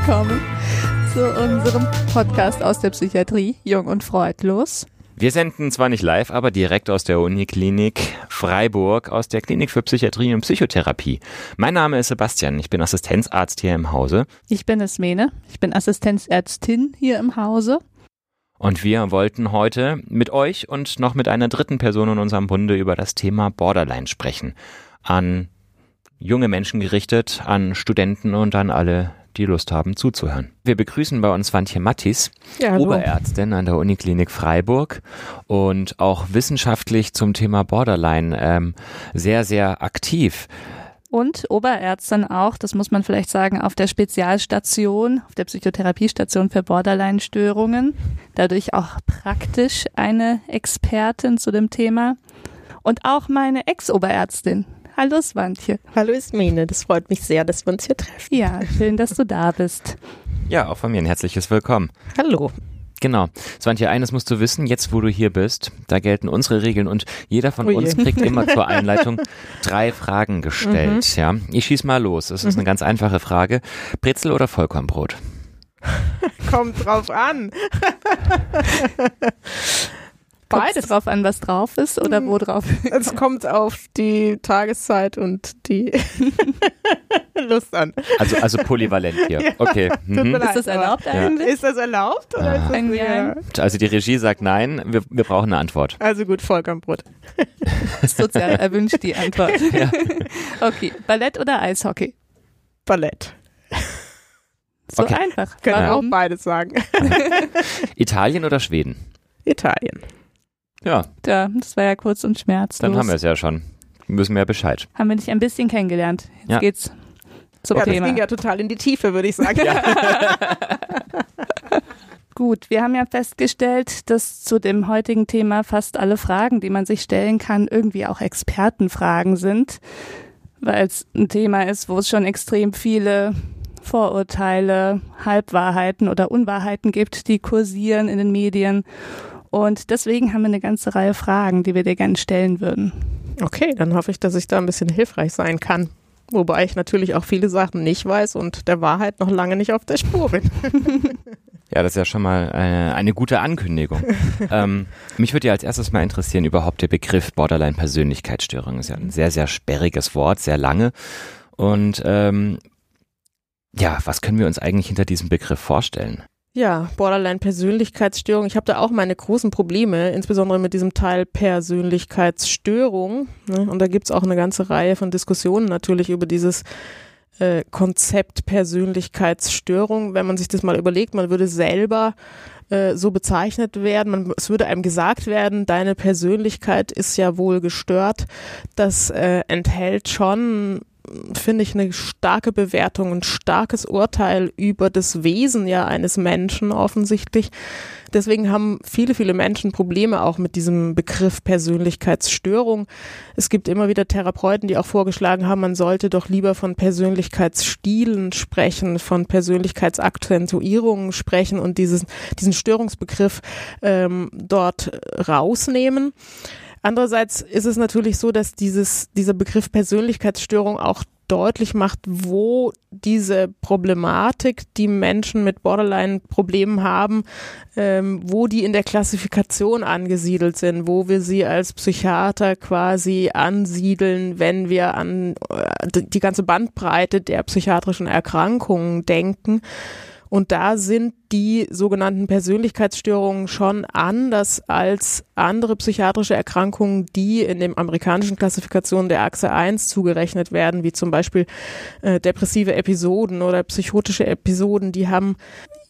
willkommen zu unserem Podcast aus der Psychiatrie Jung und Freudlos. Wir senden zwar nicht live, aber direkt aus der Uniklinik Freiburg, aus der Klinik für Psychiatrie und Psychotherapie. Mein Name ist Sebastian, ich bin Assistenzarzt hier im Hause. Ich bin Esmene, ich bin Assistenzärztin hier im Hause. Und wir wollten heute mit euch und noch mit einer dritten Person in unserem Bunde über das Thema Borderline sprechen. An junge Menschen gerichtet, an Studenten und an alle, die Lust haben zuzuhören. Wir begrüßen bei uns Swantje Mattis, Ja. Oberärztin an der Uniklinik Freiburg und auch wissenschaftlich zum Thema Borderline ähm, sehr, sehr aktiv. Und Oberärztin auch, das muss man vielleicht sagen, auf der Spezialstation, auf der Psychotherapiestation für Borderline-Störungen. Dadurch auch praktisch eine Expertin zu dem Thema. Und auch meine Ex-Oberärztin. Hallo Swantje. Hallo Ismene, das freut mich sehr, dass wir uns hier treffen. Ja, schön, dass du da bist. Ja, auch von mir ein herzliches Willkommen. Hallo. Genau. Swantje, eines musst du wissen, jetzt wo du hier bist, da gelten unsere Regeln und jeder von Ui. uns kriegt immer zur Einleitung drei Fragen gestellt. Ja, Ich schieß mal los. Das ist eine ganz einfache Frage. Brezel oder Vollkornbrot? Kommt drauf an. Beides. drauf an, was drauf ist oder wo drauf? Es kommt auf die Tageszeit und die Lust an. Also, also polyvalent hier. Okay. Tut mir Mhm. Ist das erlaubt Ja. eigentlich? Ist das erlaubt? Oder Ah. ist das eher- Also die Regie sagt nein, wir, wir brauchen eine Antwort. Also gut, Vollkornbrot. Sozial erwünscht die Antwort. Okay, Ballett oder Eishockey? Ballett. So Okay. einfach. Können wir auch beides sagen. Italien oder Schweden? Italien. Ja, Ja, das war ja kurz und schmerzlos. dann haben wir es ja schon. Wissen wir Bescheid. Haben wir dich ein bisschen kennengelernt. Jetzt Ja. geht's zum Ja, das Thema. ging ja total in die Tiefe, würde ich sagen. Gut, wir haben ja festgestellt, dass zu dem heutigen Thema fast alle Fragen, die man sich stellen kann, irgendwie auch Expertenfragen sind, weil es ein Thema ist, wo es schon extrem viele Vorurteile, Halbwahrheiten oder Unwahrheiten gibt, die kursieren in den Medien. Und deswegen haben wir eine ganze Reihe Fragen, die wir dir gerne stellen würden. Okay, dann hoffe ich, dass ich da ein bisschen hilfreich sein kann. Wobei ich natürlich auch viele Sachen nicht weiß und der Wahrheit noch lange nicht auf der Spur bin. Ja, das ist ja schon mal eine, eine gute Ankündigung. ähm, mich würde ja als erstes mal interessieren, überhaupt der Begriff Borderline-Persönlichkeitsstörung. Ist ja ein sehr, sehr sperriges Wort, sehr lange. Und ähm, ja, was können wir uns eigentlich hinter diesem Begriff vorstellen? Ja, Borderline-Persönlichkeitsstörung. Ich habe da auch meine großen Probleme, insbesondere mit diesem Teil Persönlichkeitsstörung. Ne? Und da gibt's auch eine ganze Reihe von Diskussionen natürlich über dieses äh, Konzept Persönlichkeitsstörung. Wenn man sich das mal überlegt, man würde selber äh, so bezeichnet werden, man, es würde einem gesagt werden, deine Persönlichkeit ist ja wohl gestört. Das äh, enthält schon finde ich, eine starke Bewertung, ein starkes Urteil über das Wesen ja eines Menschen offensichtlich. Deswegen haben viele, viele Menschen Probleme auch mit diesem Begriff Persönlichkeitsstörung. Es gibt immer wieder Therapeuten, die auch vorgeschlagen haben, man sollte doch lieber von Persönlichkeitsstilen sprechen, von Persönlichkeitsakzentuierungen sprechen und dieses, diesen Störungsbegriff ähm, dort rausnehmen. Andererseits ist es natürlich so, dass dieses, dieser Begriff Persönlichkeitsstörung auch deutlich macht, wo diese Problematik, die Menschen mit Borderline-Problemen haben, ähm, wo die in der Klassifikation angesiedelt sind, wo wir sie als Psychiater quasi ansiedeln, wenn wir an äh, die ganze Bandbreite der psychiatrischen Erkrankungen denken. Und da sind die sogenannten Persönlichkeitsstörungen schon anders als andere psychiatrische Erkrankungen, die in dem amerikanischen Klassifikation der Achse 1 zugerechnet werden, wie zum Beispiel äh, depressive Episoden oder psychotische Episoden. Die haben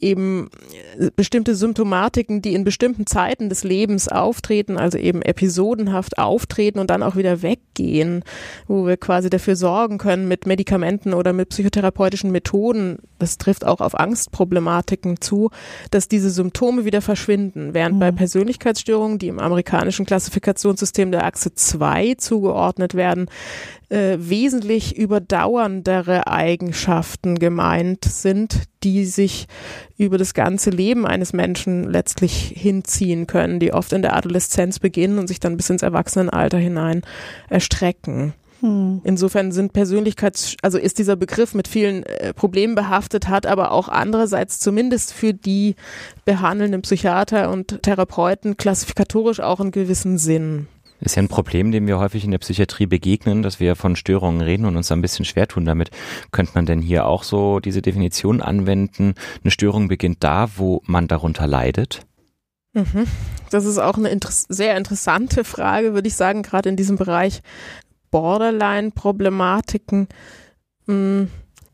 eben äh, bestimmte Symptomatiken, die in bestimmten Zeiten des Lebens auftreten, also eben episodenhaft auftreten und dann auch wieder weggehen, wo wir quasi dafür sorgen können mit Medikamenten oder mit psychotherapeutischen Methoden, das trifft auch auf Angstproblematiken zu, dass diese Symptome wieder verschwinden, während bei Persönlichkeitsstörungen, die im amerikanischen Klassifikationssystem der Achse 2 zugeordnet werden, äh, wesentlich überdauerndere Eigenschaften gemeint sind, die sich über das ganze Leben eines Menschen letztlich hinziehen können, die oft in der Adoleszenz beginnen und sich dann bis ins Erwachsenenalter hinein erstrecken. Hm. Insofern sind Persönlichkeits, also ist dieser Begriff mit vielen äh, Problemen behaftet, hat aber auch andererseits zumindest für die behandelnden Psychiater und Therapeuten klassifikatorisch auch einen gewissen Sinn. Ist ja ein Problem, dem wir häufig in der Psychiatrie begegnen, dass wir von Störungen reden und uns ein bisschen schwer tun damit. Könnte man denn hier auch so diese Definition anwenden? Eine Störung beginnt da, wo man darunter leidet? Mhm. Das ist auch eine inter sehr interessante Frage, würde ich sagen, gerade in diesem Bereich Borderline-Problematiken. Hm,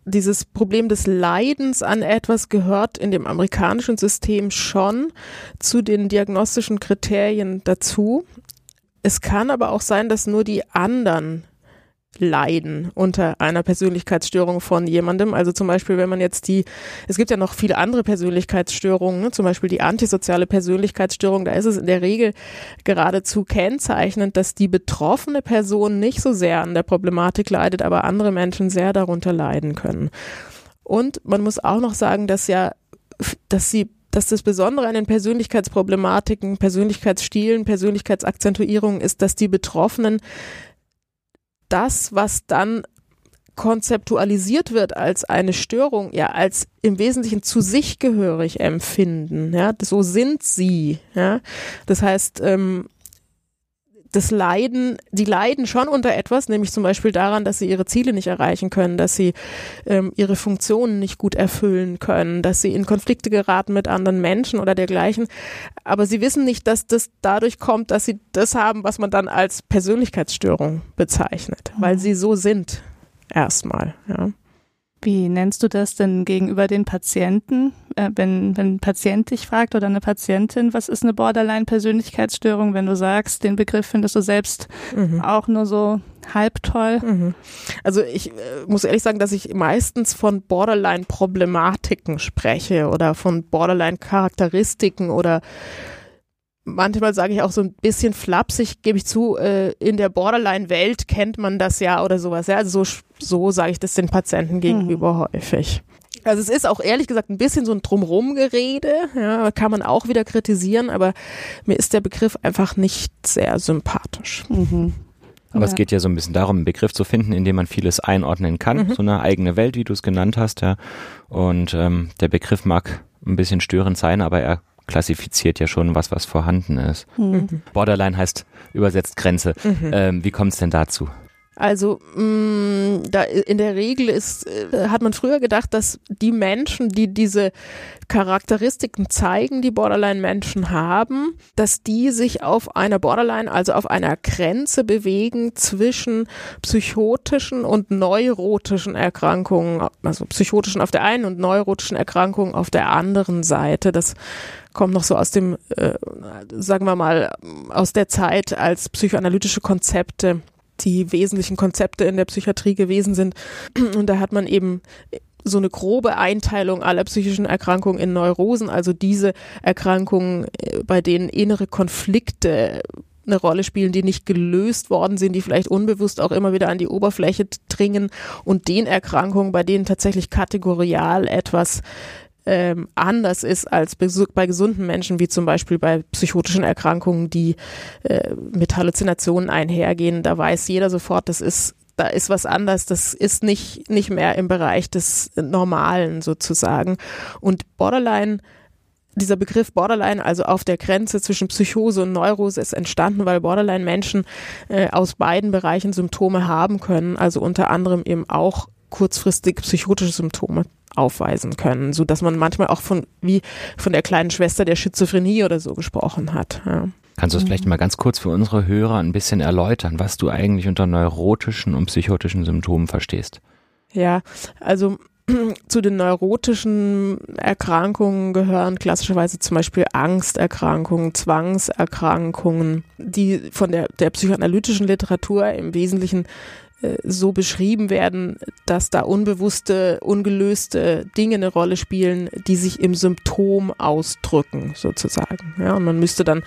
dieses Problem des Leidens an etwas gehört in dem amerikanischen System schon zu den diagnostischen Kriterien dazu. Es kann aber auch sein, dass nur die anderen leiden unter einer Persönlichkeitsstörung von jemandem. Also zum Beispiel, wenn man jetzt die, es gibt ja noch viele andere Persönlichkeitsstörungen, ne? zum Beispiel die antisoziale Persönlichkeitsstörung, da ist es in der Regel geradezu kennzeichnend, dass die betroffene Person nicht so sehr an der Problematik leidet, aber andere Menschen sehr darunter leiden können. Und man muss auch noch sagen, dass ja, dass sie dass das Besondere an den Persönlichkeitsproblematiken, Persönlichkeitsstilen, Persönlichkeitsakzentuierungen ist, dass die Betroffenen das, was dann konzeptualisiert wird als eine Störung, ja, als im Wesentlichen zu sich gehörig empfinden, ja, so sind sie, ja. Das heißt, ähm, das Leiden, die leiden schon unter etwas, nämlich zum Beispiel daran, dass sie ihre Ziele nicht erreichen können, dass sie ähm, ihre Funktionen nicht gut erfüllen können, dass sie in Konflikte geraten mit anderen Menschen oder dergleichen. Aber sie wissen nicht, dass das dadurch kommt, dass sie das haben, was man dann als Persönlichkeitsstörung bezeichnet, weil mhm. sie so sind erstmal. Ja. Wie nennst du das denn gegenüber den Patienten? Äh, wenn, wenn ein Patient dich fragt oder eine Patientin, was ist eine Borderline-Persönlichkeitsstörung, wenn du sagst, den Begriff findest du selbst mhm. auch nur so halb toll? Mhm. Also ich äh, muss ehrlich sagen, dass ich meistens von Borderline-Problematiken spreche oder von Borderline-Charakteristiken oder manchmal sage ich auch so ein bisschen flapsig, gebe ich zu, äh, in der Borderline-Welt kennt man das ja oder sowas. Ja? Also so, so sage ich das den Patienten gegenüber mhm. häufig. Also es ist auch ehrlich gesagt ein bisschen so ein Drumrum-Gerede, ja, kann man auch wieder kritisieren, aber mir ist der Begriff einfach nicht sehr sympathisch. Mhm. Aber ja. es geht ja so ein bisschen darum, einen Begriff zu finden, in dem man vieles einordnen kann, mhm. so eine eigene Welt, wie du es genannt hast, ja. Und ähm, der Begriff mag ein bisschen störend sein, aber er klassifiziert ja schon was, was vorhanden ist. Mhm. Borderline heißt übersetzt Grenze. Mhm. Ähm, wie kommt es denn dazu? Also mh, mm, da in der Regel ist, äh, hat man früher gedacht, dass die Menschen, die diese Charakteristiken zeigen, die Borderline-Menschen haben, dass die sich auf einer Borderline, also auf einer Grenze bewegen zwischen psychotischen und neurotischen Erkrankungen, also psychotischen auf der einen und neurotischen Erkrankungen auf der anderen Seite. Das kommt noch so aus dem, äh, sagen wir mal, aus der Zeit, als psychoanalytische Konzepte die wesentlichen Konzepte in der Psychiatrie gewesen sind. Und da hat man eben so eine grobe Einteilung aller psychischen Erkrankungen in Neurosen, also diese Erkrankungen, äh, bei denen innere Konflikte eine Rolle spielen, die nicht gelöst worden sind, die vielleicht unbewusst auch immer wieder an die Oberfläche dringen und den Erkrankungen, bei denen tatsächlich kategorial etwas ähm, anders ist als bei gesunden Menschen, wie zum Beispiel bei psychotischen Erkrankungen, die äh, mit Halluzinationen einhergehen. Da weiß jeder sofort, das ist da ist was anders, das ist nicht, nicht mehr im Bereich des Normalen sozusagen. Und Borderline dieser Begriff Borderline, also auf der Grenze zwischen Psychose und Neurose, ist entstanden, weil Borderline-Menschen äh, aus beiden Bereichen Symptome haben können, also unter anderem eben auch kurzfristig psychotische Symptome aufweisen können, so dass man manchmal auch von wie von der kleinen Schwester der Schizophrenie oder so gesprochen hat. Ja. Kannst du es vielleicht mal ganz kurz für unsere Hörer ein bisschen erläutern, was du eigentlich unter neurotischen und psychotischen Symptomen verstehst? Ja, also zu den neurotischen Erkrankungen gehören klassischerweise zum Beispiel Angsterkrankungen, Zwangserkrankungen, die von der, der psychoanalytischen Literatur im Wesentlichen so beschrieben werden, dass da unbewusste, ungelöste Dinge eine Rolle spielen, die sich im Symptom ausdrücken, sozusagen. Ja, und man müsste dann,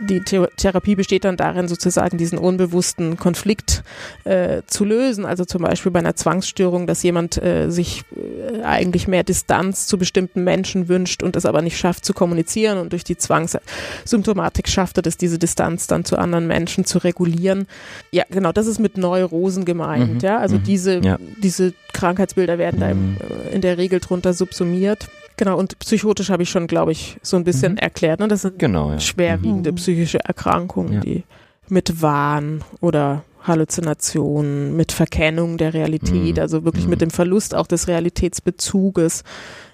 die Therapie besteht dann darin, sozusagen diesen unbewussten Konflikt äh, zu lösen. Also zum Beispiel bei einer Zwangsstörung, dass jemand äh, sich äh, eigentlich mehr Distanz zu bestimmten Menschen wünscht und es aber nicht schafft zu kommunizieren und durch die Zwangssymptomatik schafft er es, diese Distanz dann zu anderen Menschen zu regulieren. Ja, genau, das ist mit Neurosen gemeint, Mhm. ja. Also Mhm. diese, Ja. diese Krankheitsbilder werden da im, Mhm. äh, in der Regel drunter subsumiert. Genau, und psychotisch habe ich schon, glaube ich, so ein bisschen Mhm. erklärt. Ne? Das sind Genau, ja. schwerwiegende Mhm. psychische Erkrankungen, Ja. die mit Wahn oder Halluzinationen, mit Verkennung der Realität, Mhm. also wirklich Mhm. mit dem Verlust auch des Realitätsbezuges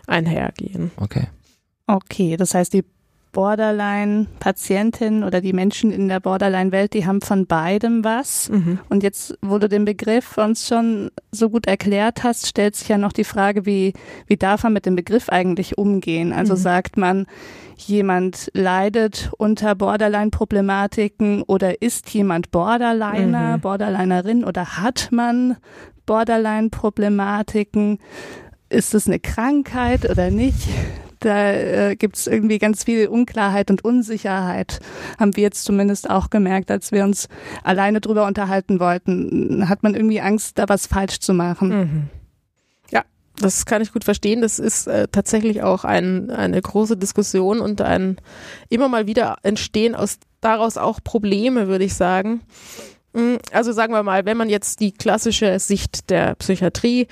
einhergehen. Okay. Okay, das heißt, die Borderline-Patientinnen oder die Menschen in der Borderline-Welt, die haben von beidem was. Mhm. Und jetzt, wo du den Begriff uns schon so gut erklärt hast, stellt sich ja noch die Frage, wie, wie darf man mit dem Begriff eigentlich umgehen? Also Mhm. sagt man, jemand leidet unter Borderline-Problematiken oder ist jemand Borderliner, Mhm. Borderlinerin oder hat man Borderline-Problematiken? Ist es eine Krankheit oder nicht? Da äh, gibt es irgendwie ganz viel Unklarheit und Unsicherheit, haben wir jetzt zumindest auch gemerkt, als wir uns alleine drüber unterhalten wollten. Hat man irgendwie Angst, da was falsch zu machen. Mhm. Ja, das kann ich gut verstehen. Das ist äh, tatsächlich auch ein, eine große Diskussion und ein immer mal wieder entstehen aus daraus auch Probleme, würde ich sagen. Mm, Also sagen wir mal, wenn man jetzt die klassische Sicht der Psychiatrie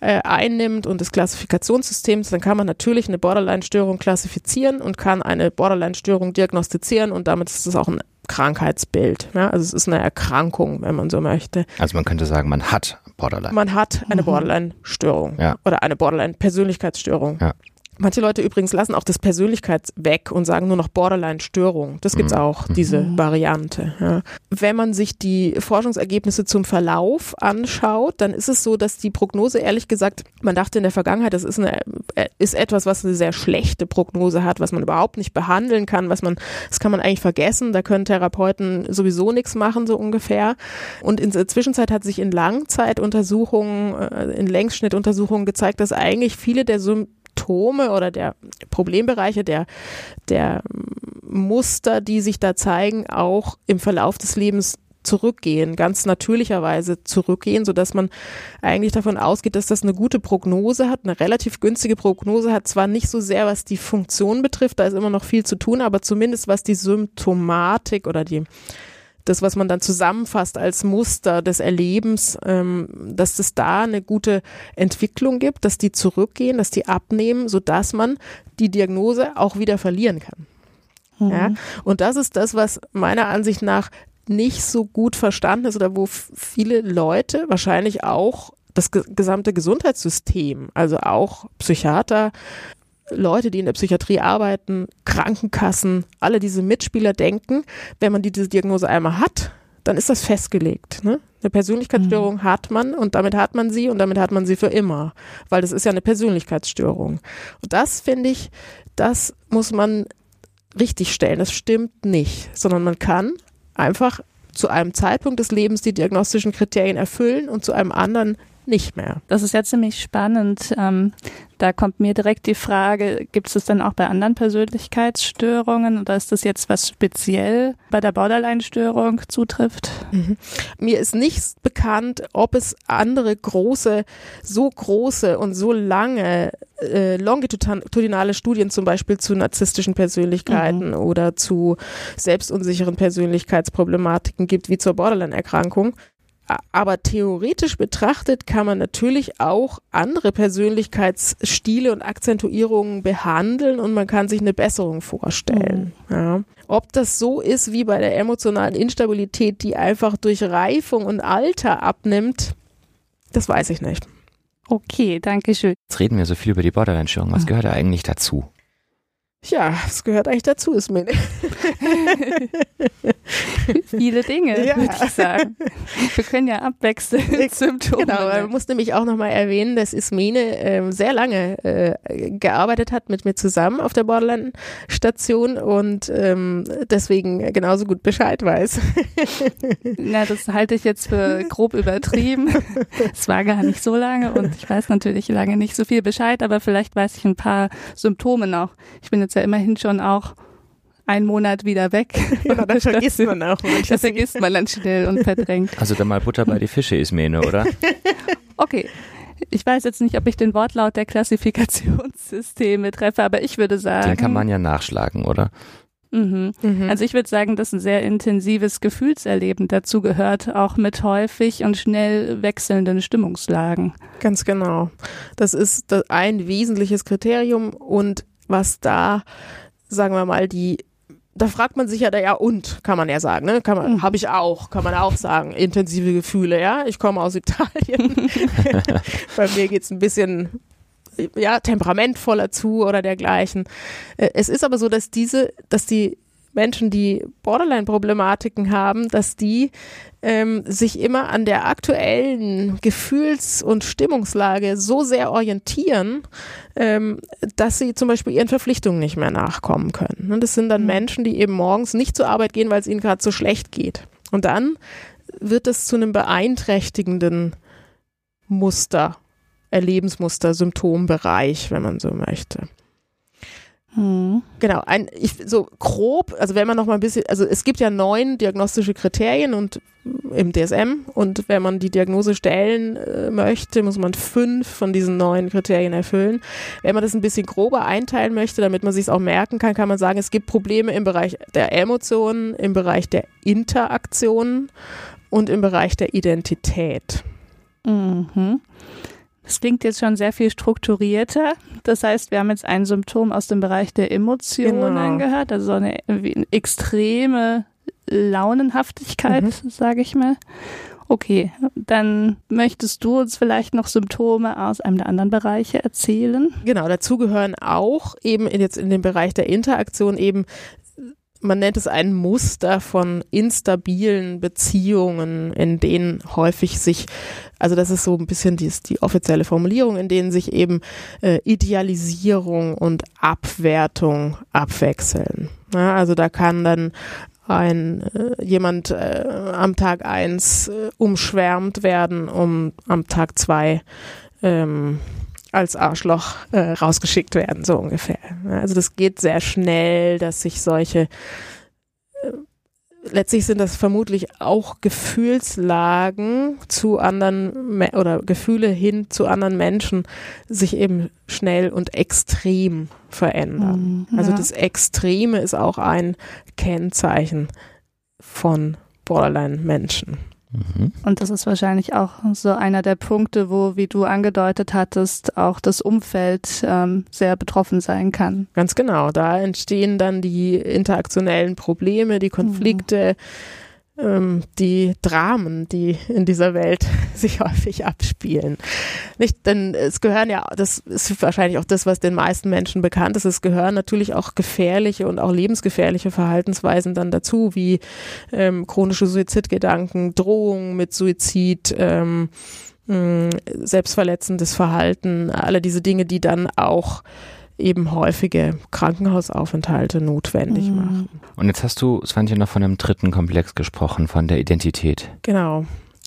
äh, einnimmt und des Klassifikationssystems, dann kann man natürlich eine Borderline-Störung klassifizieren und kann eine Borderline-Störung diagnostizieren und damit ist es auch ein Krankheitsbild. Ja? Also es ist eine Erkrankung, wenn man so möchte. Also man könnte sagen, man hat Borderline. Man hat eine Mhm. Borderline-Störung Ja. oder eine Borderline-Persönlichkeitsstörung. Ja. Manche Leute übrigens lassen auch das Persönlichkeits weg und sagen nur noch Borderline-Störung. Das gibt's Mhm. auch, diese Mhm. Variante. Ja. Wenn man sich die Forschungsergebnisse zum Verlauf anschaut, dann ist es so, dass die Prognose, ehrlich gesagt, man dachte in der Vergangenheit, das ist, eine, äh, ist etwas, was eine sehr schlechte Prognose hat, was man überhaupt nicht behandeln kann, was man, das kann man eigentlich vergessen, da können Therapeuten sowieso nichts machen, so ungefähr. Und in der Zwischenzeit hat sich in Langzeituntersuchungen, äh, in Längsschnittuntersuchungen gezeigt, dass eigentlich viele der Symptome oder der Problembereiche, der, der Muster, die sich da zeigen, auch im Verlauf des Lebens zurückgehen, ganz natürlicherweise zurückgehen, sodass man eigentlich davon ausgeht, dass das eine gute Prognose hat, eine relativ günstige Prognose hat, zwar nicht so sehr, was die Funktion betrifft, da ist immer noch viel zu tun, aber zumindest was die Symptomatik oder die das, was man dann zusammenfasst als Muster des Erlebens, ähm, dass es da eine gute Entwicklung gibt, dass die zurückgehen, dass die abnehmen, sodass man die Diagnose auch wieder verlieren kann. Mhm. Ja? Und das ist das, was meiner Ansicht nach nicht so gut verstanden ist oder wo viele Leute, wahrscheinlich auch das ge gesamte Gesundheitssystem, also auch Psychiater, Leute, die in der Psychiatrie arbeiten, Krankenkassen, alle diese Mitspieler denken, wenn man die, diese Diagnose einmal hat, dann ist das festgelegt. Ne? Eine Persönlichkeitsstörung hat man und damit hat man sie und damit hat man sie für immer, weil das ist ja eine Persönlichkeitsstörung. Und das finde ich, das muss man richtig stellen. Das stimmt nicht, sondern man kann einfach zu einem Zeitpunkt des Lebens die diagnostischen Kriterien erfüllen und zu einem anderen nicht mehr. Das ist ja ziemlich spannend. Ähm, da kommt mir direkt die Frage, gibt es das dann auch bei anderen Persönlichkeitsstörungen oder ist das jetzt was speziell bei der Borderline-Störung zutrifft? Mir ist nicht bekannt, ob es andere große, so große und so lange äh, longitudinale Studien zum Beispiel zu narzisstischen Persönlichkeiten oder zu selbstunsicheren Persönlichkeitsproblematiken gibt, wie zur Borderline-Erkrankung. Aber theoretisch betrachtet kann man natürlich auch andere Persönlichkeitsstile und Akzentuierungen behandeln und man kann sich eine Besserung vorstellen. Ja. Ob das so ist wie bei der emotionalen Instabilität, die einfach durch Reifung und Alter abnimmt, das weiß ich nicht. Okay, danke schön. Jetzt reden wir so viel über die Borderline-Störung. Was gehört da eigentlich dazu? Ja, es gehört eigentlich dazu, ist mir. Viele Dinge, Ja. würde ich sagen. Wir können ja abwechselnd Symptome. Genau, man muss nämlich auch nochmal erwähnen, dass Ismene ähm, sehr lange äh, gearbeitet hat mit mir zusammen auf der Borderline-Station und ähm, deswegen genauso gut Bescheid weiß. Na, das halte ich jetzt für grob übertrieben. Es war gar nicht so lange und ich weiß natürlich lange nicht so viel Bescheid, aber vielleicht weiß ich ein paar Symptome noch. Ich bin jetzt ja immerhin schon auch einen Monat wieder weg. Ja, dann vergisst man auch manches. Das vergisst man dann schnell und verdrängt. Also dann mal Butter bei die Fische, Ismene, oder? Okay. Ich weiß jetzt nicht, ob ich den Wortlaut der Klassifikationssysteme treffe, aber ich würde sagen. Den kann man ja nachschlagen, oder? Mhm. Mhm. Also ich würde sagen, dass ein sehr intensives Gefühlserleben dazu gehört, auch mit häufig und schnell wechselnden Stimmungslagen. Ganz genau. Das ist ein wesentliches Kriterium und was da, sagen wir mal, die da fragt man sich ja, ja und, kann man ja sagen, ne? Kann man, mhm. habe ich auch, kann man auch sagen, intensive Gefühle, ja. Ich komme aus Italien. Bei mir geht's ein bisschen ja, temperamentvoller zu oder dergleichen. Äh, es ist aber so, dass diese, dass die Menschen, die Borderline-Problematiken haben, dass die ähm, sich immer an der aktuellen Gefühls- und Stimmungslage so sehr orientieren, ähm, dass sie zum Beispiel ihren Verpflichtungen nicht mehr nachkommen können. Und das sind dann mhm. Menschen, die eben morgens nicht zur Arbeit gehen, weil es ihnen gerade so schlecht geht. Und dann wird es zu einem beeinträchtigenden Muster Lebensmuster, Symptombereich, wenn man so möchte. Genau, ein, ich, so grob, also wenn man noch mal ein bisschen, also es gibt ja neun diagnostische Kriterien und im DSM und wenn man die Diagnose stellen äh, möchte, muss man fünf von diesen neun Kriterien erfüllen. Wenn man das ein bisschen grober einteilen möchte, damit man sich auch merken kann, kann man sagen, es gibt Probleme im Bereich der Emotionen, im Bereich der Interaktionen und im Bereich der Identität. Mhm. Es klingt jetzt schon sehr viel strukturierter. Das heißt, wir haben jetzt ein Symptom aus dem Bereich der Emotionen genau. gehört, also eine, eine extreme Launenhaftigkeit, mhm. sage ich mal. Okay, dann möchtest du uns vielleicht noch Symptome aus einem der anderen Bereiche erzählen? Genau, dazu gehören auch eben jetzt in dem Bereich der Interaktion eben man nennt es ein Muster von instabilen Beziehungen, in denen häufig sich, also das ist so ein bisschen die, die offizielle Formulierung, in denen sich eben äh, Idealisierung und Abwertung abwechseln. Ja, also da kann dann ein äh, jemand äh, am Tag eins äh, umschwärmt werden, um am Tag zwei ähm, als Arschloch äh, rausgeschickt werden, so ungefähr. Also das geht sehr schnell, dass sich solche äh, letztlich sind das vermutlich auch Gefühlslagen zu anderen oder Gefühle hin zu anderen Menschen sich eben schnell und extrem verändern. Mhm, also das Extreme ist auch ein Kennzeichen von Borderline-Menschen. Mhm. Und das ist wahrscheinlich auch so einer der Punkte, wo, wie du angedeutet hattest, auch das Umfeld ähm, sehr betroffen sein kann. Ganz genau. Da entstehen dann die interaktionellen Probleme, die Konflikte. Mhm ähm, die Dramen, die in dieser Welt sich häufig abspielen. Nicht, denn es gehören ja, das ist wahrscheinlich auch das, was den meisten Menschen bekannt ist, es gehören natürlich auch gefährliche und auch lebensgefährliche Verhaltensweisen dann dazu, wie ähm, chronische Suizidgedanken, Drohungen mit Suizid, ähm, mh, selbstverletzendes Verhalten, alle diese Dinge, die dann auch eben häufige Krankenhausaufenthalte notwendig mhm. machen. Und jetzt hast du, Svantje, noch von einem dritten Komplex gesprochen, von der Identität. Genau.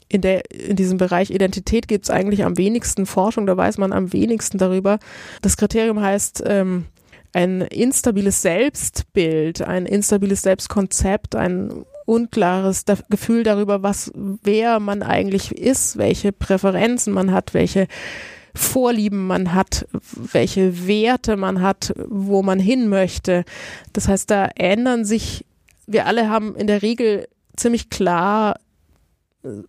In, der, in diesem Bereich Identität gibt es eigentlich am wenigsten Forschung, da weiß man am wenigsten darüber. Das Kriterium heißt ähm, ein instabiles Selbstbild, ein instabiles Selbstkonzept, ein unklares Gefühl darüber, was wer man eigentlich ist, welche Präferenzen man hat, welche Vorlieben man hat, welche Werte man hat, wo man hin möchte. Das heißt, da ändern sich, wir alle haben in der Regel ziemlich klar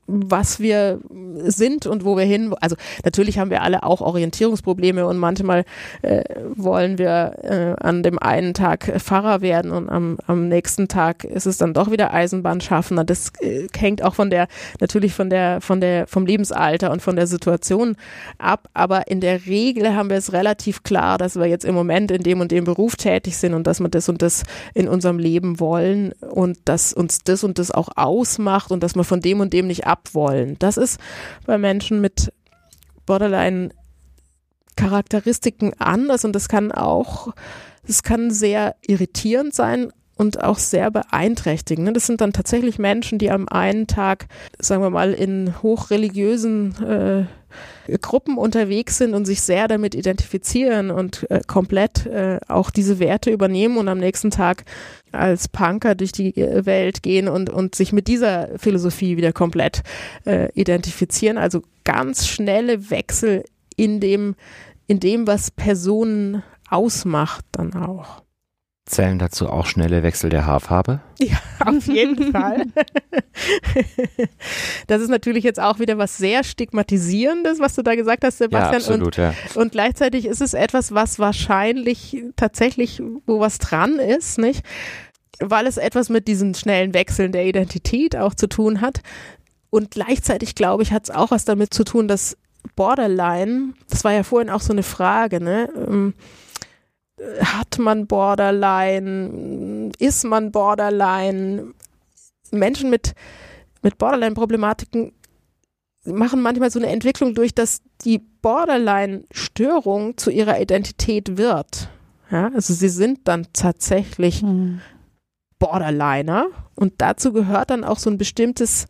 was wir sind und wo wir hin. Also natürlich haben wir alle auch Orientierungsprobleme und manchmal äh, wollen wir äh, an dem einen Tag Pfarrer werden und am, am nächsten Tag ist es dann doch wieder Eisenbahnschaffner. Das äh, hängt auch von der natürlich von der von der vom Lebensalter und von der Situation ab. Aber in der Regel haben wir es relativ klar, dass wir jetzt im Moment in dem und dem Beruf tätig sind und dass wir das und das in unserem Leben wollen und dass uns das und das auch ausmacht und dass wir von dem und dem dem nicht abwollen. Das ist bei Menschen mit Borderline Charakteristiken anders und das kann auch, das kann sehr irritierend sein und auch sehr beeinträchtigend. Ne? Das sind dann tatsächlich Menschen, die am einen Tag, sagen wir mal, in hochreligiösen äh, Gruppen unterwegs sind und sich sehr damit identifizieren und äh, komplett äh, auch diese Werte übernehmen und am nächsten Tag als Punker durch die äh, Welt gehen und, und sich mit dieser Philosophie wieder komplett äh, identifizieren. Also ganz schnelle Wechsel in dem, in dem, was Personen ausmacht dann auch. Zählen dazu auch schnelle Wechsel der Haarfarbe? Ja, auf jeden Fall. das ist natürlich jetzt auch wieder was sehr Stigmatisierendes, was du da gesagt hast, Sebastian. Ja, absolut, und, ja. und gleichzeitig ist es etwas, was wahrscheinlich tatsächlich, wo was dran ist, nicht? Weil es etwas mit diesen schnellen Wechseln der Identität auch zu tun hat. Und gleichzeitig, glaube ich, hat es auch was damit zu tun, dass Borderline, das war ja vorhin auch so eine Frage, ne? Hat man Borderline? Ist man Borderline? Menschen mit, mit Borderline-Problematiken machen manchmal so eine Entwicklung durch, dass die Borderline-Störung zu ihrer Identität wird. Ja, also sie sind dann tatsächlich Mhm. Borderliner und dazu gehört dann auch so ein bestimmtes,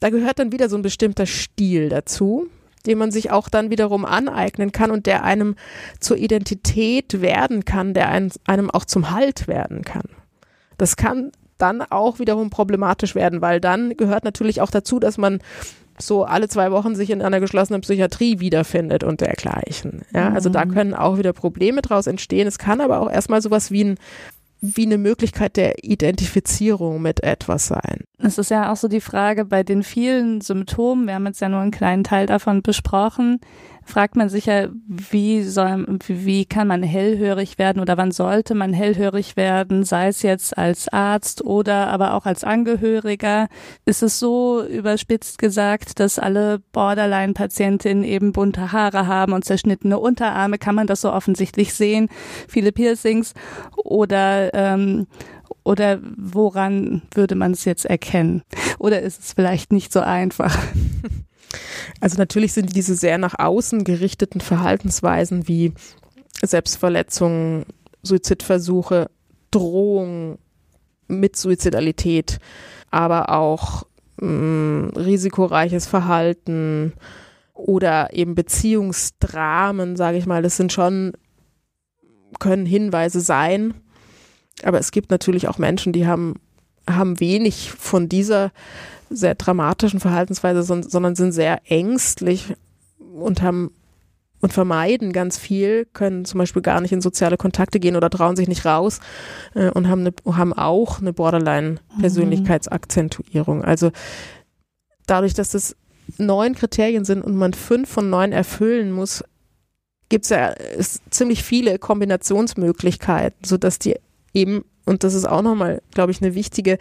da gehört dann wieder so ein bestimmter Stil dazu, den man sich auch dann wiederum aneignen kann und der einem zur Identität werden kann, der einem, einem auch zum Halt werden kann. Das kann dann auch wiederum problematisch werden, weil dann gehört natürlich auch dazu, dass man so alle zwei Wochen sich in einer geschlossenen Psychiatrie wiederfindet und dergleichen. Ja, also da Mhm. können auch wieder Probleme draus entstehen. Es kann aber auch erstmal sowas wie ein wie eine Möglichkeit der Identifizierung mit etwas sein. Es ist ja auch so die Frage bei den vielen Symptomen, wir haben jetzt ja nur einen kleinen Teil davon besprochen, fragt man sich ja, wie soll, wie kann man hellhörig werden oder wann sollte man hellhörig werden, sei es jetzt als Arzt oder aber auch als Angehöriger. Ist es so überspitzt gesagt, dass alle Borderline-Patientinnen eben bunte Haare haben und zerschnittene Unterarme? Kann man das so offensichtlich sehen? Viele Piercings oder ähm, oder woran würde man es jetzt erkennen? Oder ist es vielleicht nicht so einfach? Also natürlich sind diese sehr nach außen gerichteten Verhaltensweisen wie Selbstverletzungen, Suizidversuche, Drohung mit Suizidalität, aber auch mh, risikoreiches Verhalten oder eben Beziehungsdramen, sage ich mal, das sind schon, können Hinweise sein. Aber es gibt natürlich auch Menschen, die haben, haben wenig von dieser sehr dramatischen Verhaltensweise, son- sondern sind sehr ängstlich und haben und vermeiden ganz viel, können zum Beispiel gar nicht in soziale Kontakte gehen oder trauen sich nicht raus äh, und haben, eine, haben auch eine Borderline-Persönlichkeitsakzentuierung. Also dadurch, dass das neun Kriterien sind und man fünf von neun erfüllen muss, gibt es ja ziemlich viele Kombinationsmöglichkeiten, sodass die eben, und das ist auch nochmal, glaube ich, eine wichtige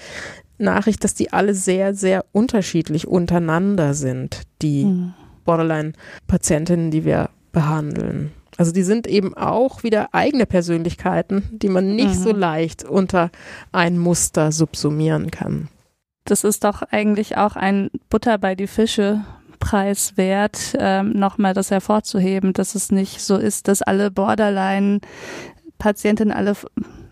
Nachricht, dass die alle sehr, sehr unterschiedlich untereinander sind, die Hm. Borderline-Patientinnen, die wir behandeln. Also die sind eben auch wieder eigene Persönlichkeiten, die man nicht Mhm. so leicht unter ein Muster subsumieren kann. Das ist doch eigentlich auch ein Butter bei die Fische Preis wert, ähm, nochmal das hervorzuheben, dass es nicht so ist, dass alle Borderline-Patientinnen, alle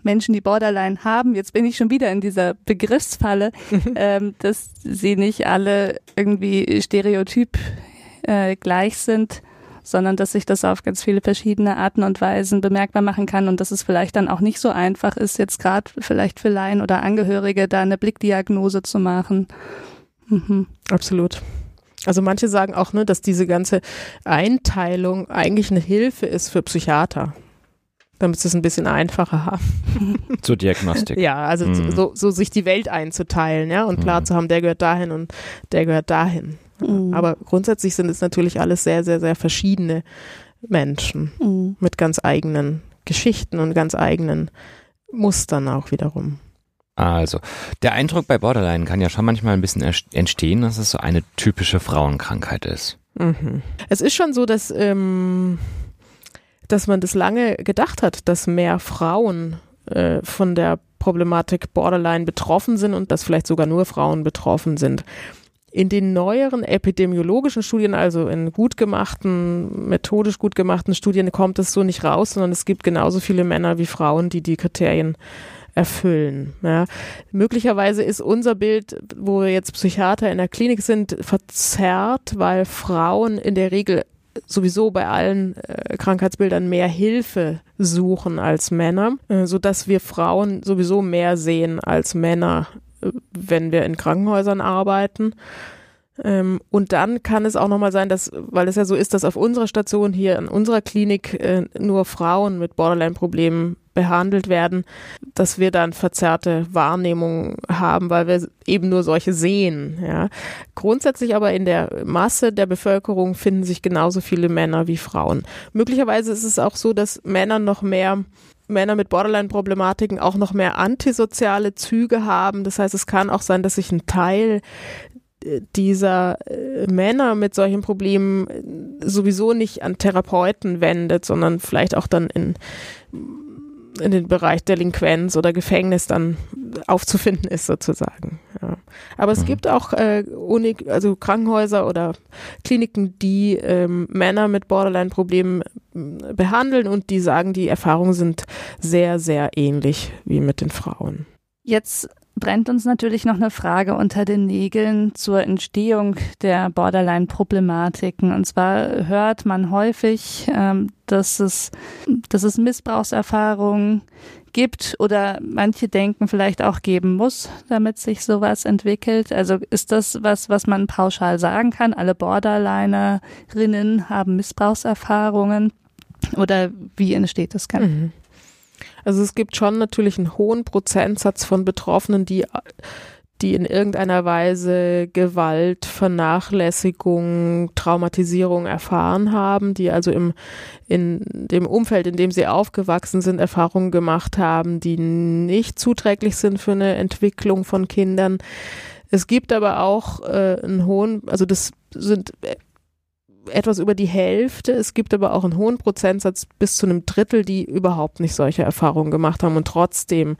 Menschen, die Borderline haben, jetzt bin ich schon wieder in dieser Begriffsfalle, ähm, dass sie nicht alle irgendwie stereotyp äh, gleich sind, sondern dass sich das auf ganz viele verschiedene Arten und Weisen bemerkbar machen kann und dass es vielleicht dann auch nicht so einfach ist, jetzt gerade vielleicht für Laien oder Angehörige da eine Blickdiagnose zu machen. Mhm. Absolut. Also manche sagen auch, ne, dass diese ganze Einteilung eigentlich eine Hilfe ist für Psychiater, damit sie es ein bisschen einfacher haben. Zur Diagnostik. Ja, also Mhm. so, so sich die Welt einzuteilen, ja, und klar Mhm. zu haben, der gehört dahin und der gehört dahin. Mhm. Aber grundsätzlich sind es natürlich alles sehr, sehr, sehr verschiedene Menschen Mhm. mit ganz eigenen Geschichten und ganz eigenen Mustern auch wiederum. Also, der Eindruck bei Borderline kann ja schon manchmal ein bisschen entstehen, dass es so eine typische Frauenkrankheit ist. Mhm. Es ist schon so, dass, ähm, dass man das lange gedacht hat, dass mehr Frauen äh, von der Problematik Borderline betroffen sind und dass vielleicht sogar nur Frauen betroffen sind. In den neueren epidemiologischen Studien, also in gut gemachten, methodisch gut gemachten Studien, kommt es so nicht raus, sondern es gibt genauso viele Männer wie Frauen, die die Kriterien erfüllen. Ja. Möglicherweise ist unser Bild, wo wir jetzt Psychiater in der Klinik sind, verzerrt, weil Frauen in der Regel sowieso bei allen äh, Krankheitsbildern mehr Hilfe suchen als Männer, äh, so dass wir Frauen sowieso mehr sehen als Männer, äh, wenn wir in Krankenhäusern arbeiten. Ähm, und dann kann es auch nochmal sein, dass, weil es ja so ist, dass auf unserer Station hier in unserer Klinik äh, nur Frauen mit Borderline-Problemen behandelt werden, dass wir dann verzerrte Wahrnehmung haben, weil wir eben nur solche sehen. Ja. Grundsätzlich aber in der Masse der Bevölkerung finden sich genauso viele Männer wie Frauen. Möglicherweise ist es auch so, dass Männer noch mehr Männer mit Borderline-Problematiken auch noch mehr antisoziale Züge haben. Das heißt, es kann auch sein, dass sich ein Teil dieser äh, Männer mit solchen Problemen äh, sowieso nicht an Therapeuten wendet, sondern vielleicht auch dann in, in den Bereich Delinquenz oder Gefängnis dann aufzufinden ist sozusagen. Ja. Aber es mhm. gibt auch äh, Uni, also Krankenhäuser oder Kliniken, die ähm, Männer mit Borderline-Problemen äh, behandeln und die sagen, die Erfahrungen sind sehr, sehr ähnlich wie mit den Frauen. Jetzt brennt uns natürlich noch eine Frage unter den Nägeln zur Entstehung der Borderline-Problematiken. Und zwar hört man häufig, ähm, dass, es, dass es Missbrauchserfahrungen gibt oder manche denken vielleicht auch geben muss, damit sich sowas entwickelt. Also ist das was, was man pauschal sagen kann? Alle Borderlinerinnen haben Missbrauchserfahrungen oder wie entsteht das Ganze? Mhm. Also es gibt schon natürlich einen hohen Prozentsatz von Betroffenen, die die in irgendeiner Weise Gewalt, Vernachlässigung, Traumatisierung erfahren haben, die also im, in dem Umfeld, in dem sie aufgewachsen sind, Erfahrungen gemacht haben, die nicht zuträglich sind für eine Entwicklung von Kindern. Es gibt aber auch äh, einen hohen, also das sind etwas über die Hälfte. Es gibt aber auch einen hohen Prozentsatz bis zu einem Drittel, die überhaupt nicht solche Erfahrungen gemacht haben und trotzdem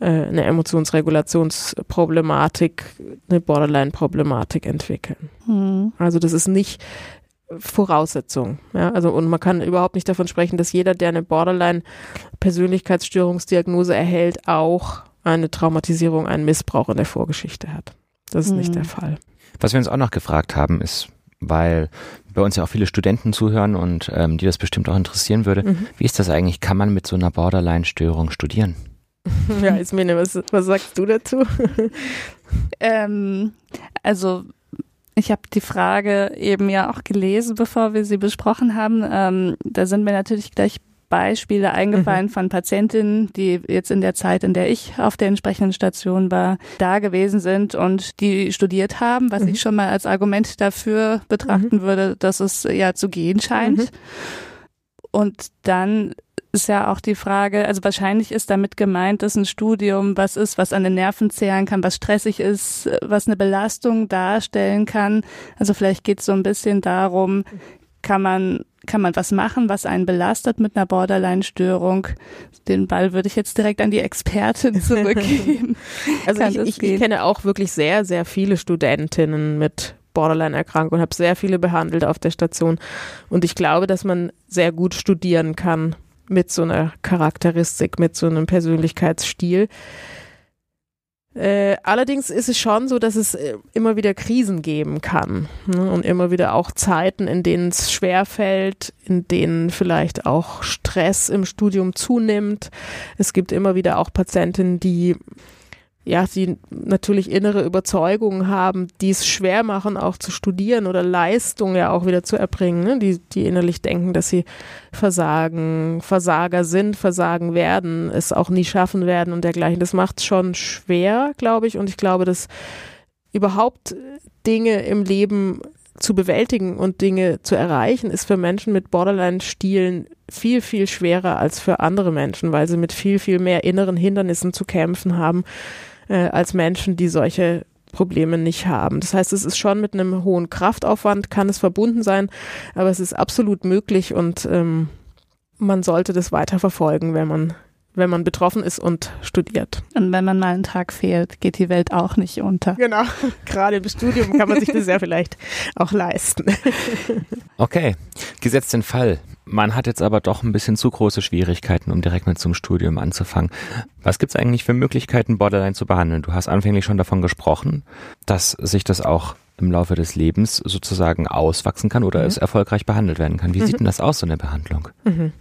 äh, eine Emotionsregulationsproblematik, eine Borderline-Problematik entwickeln. Mhm. Also das ist nicht Voraussetzung. Ja, also und man kann überhaupt nicht davon sprechen, dass jeder, der eine Borderline-Persönlichkeitsstörungsdiagnose erhält, auch eine Traumatisierung, einen Missbrauch in der Vorgeschichte hat. Das ist mhm. nicht der Fall. Was wir uns auch noch gefragt haben, ist, weil bei uns ja auch viele Studenten zuhören und ähm, die das bestimmt auch interessieren würde. Mhm. Wie ist das eigentlich? Kann man mit so einer Borderline-Störung studieren? Ja, Ismene, was, was sagst du dazu? ähm, also ich habe die Frage eben ja auch gelesen, bevor wir sie besprochen haben. Ähm, da sind mir natürlich gleich Beispiele eingefallen mhm. von Patientinnen, die jetzt in der Zeit, in der ich auf der entsprechenden Station war, da gewesen sind und die studiert haben, was mhm. ich schon mal als Argument dafür betrachten mhm. würde, dass es ja zu gehen scheint. Mhm. Und dann ist ja auch die Frage, also wahrscheinlich ist damit gemeint, dass ein Studium was ist, was an den Nerven zehren kann, was stressig ist, was eine Belastung darstellen kann. Also vielleicht geht es so ein bisschen darum, kann man kann man was machen, was einen belastet mit einer Borderline-Störung? Den Ball würde ich jetzt direkt an die Expertin zurückgeben. also ich, ich, ich, kenne auch wirklich sehr, sehr viele Studentinnen mit Borderline-Erkrankung und habe sehr viele behandelt auf der Station. Und ich glaube, dass man sehr gut studieren kann mit so einer Charakteristik, mit so einem Persönlichkeitsstil. Äh, allerdings ist es schon so, dass es äh, immer wieder Krisen geben kann ne? und immer wieder auch Zeiten, in denen es schwerfällt, in denen vielleicht auch Stress im Studium zunimmt. Es gibt immer wieder auch Patientinnen, die ja, die natürlich innere Überzeugungen haben, die es schwer machen, auch zu studieren oder Leistung ja auch wieder zu erbringen, ne? die, die innerlich denken, dass sie versagen, Versager sind, versagen werden, es auch nie schaffen werden und dergleichen. Das macht es schon schwer, glaube ich, und ich glaube, dass überhaupt Dinge im Leben zu bewältigen und Dinge zu erreichen, ist für Menschen mit Borderline-Stilen viel, viel schwerer als für andere Menschen, weil sie mit viel, viel mehr inneren Hindernissen zu kämpfen haben äh, als Menschen, die solche Probleme nicht haben. Das heißt, es ist schon mit einem hohen Kraftaufwand, kann es verbunden sein, aber es ist absolut möglich und ähm, man sollte das weiter verfolgen, wenn man wenn man betroffen ist und studiert. Und wenn man mal einen Tag fehlt, geht die Welt auch nicht unter. Genau, gerade im Studium kann man sich das ja vielleicht auch leisten. Okay, gesetzt den Fall. Man hat jetzt aber doch ein bisschen zu große Schwierigkeiten, um direkt mit zum Studium anzufangen. Was gibt es eigentlich für Möglichkeiten, Borderline zu behandeln? Du hast anfänglich schon davon gesprochen, dass sich das auch im Laufe des Lebens sozusagen auswachsen kann oder mhm. es erfolgreich behandelt werden kann. Wie mhm. sieht denn das aus, so eine Behandlung? Mhm.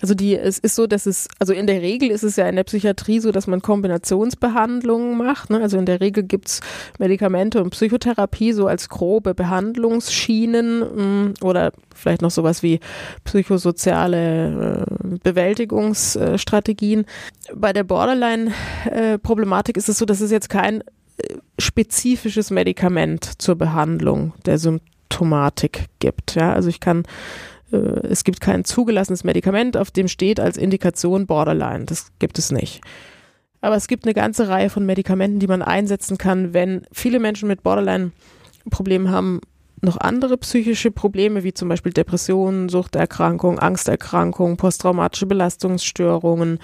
Also die, es ist so, dass es, also in der Regel ist es ja in der Psychiatrie so, dass man Kombinationsbehandlungen macht. Ne? Also in der Regel gibt es Medikamente und Psychotherapie so als grobe Behandlungsschienen mh, mm, oder vielleicht noch sowas wie psychosoziale äh, Bewältigungsstrategien. Bei der Borderline-Problematik äh, ist es so, dass es jetzt kein spezifisches Medikament zur Behandlung der Symptomatik gibt. Ja, also ich kann äh, es gibt kein zugelassenes Medikament, auf dem steht als Indikation Borderline. Das gibt es nicht. Aber es gibt eine ganze Reihe von Medikamenten, die man einsetzen kann, wenn viele Menschen mit Borderline Problemen haben, noch andere psychische Probleme, wie zum Beispiel Depressionen, Suchterkrankungen, Angsterkrankungen, posttraumatische Belastungsstörungen,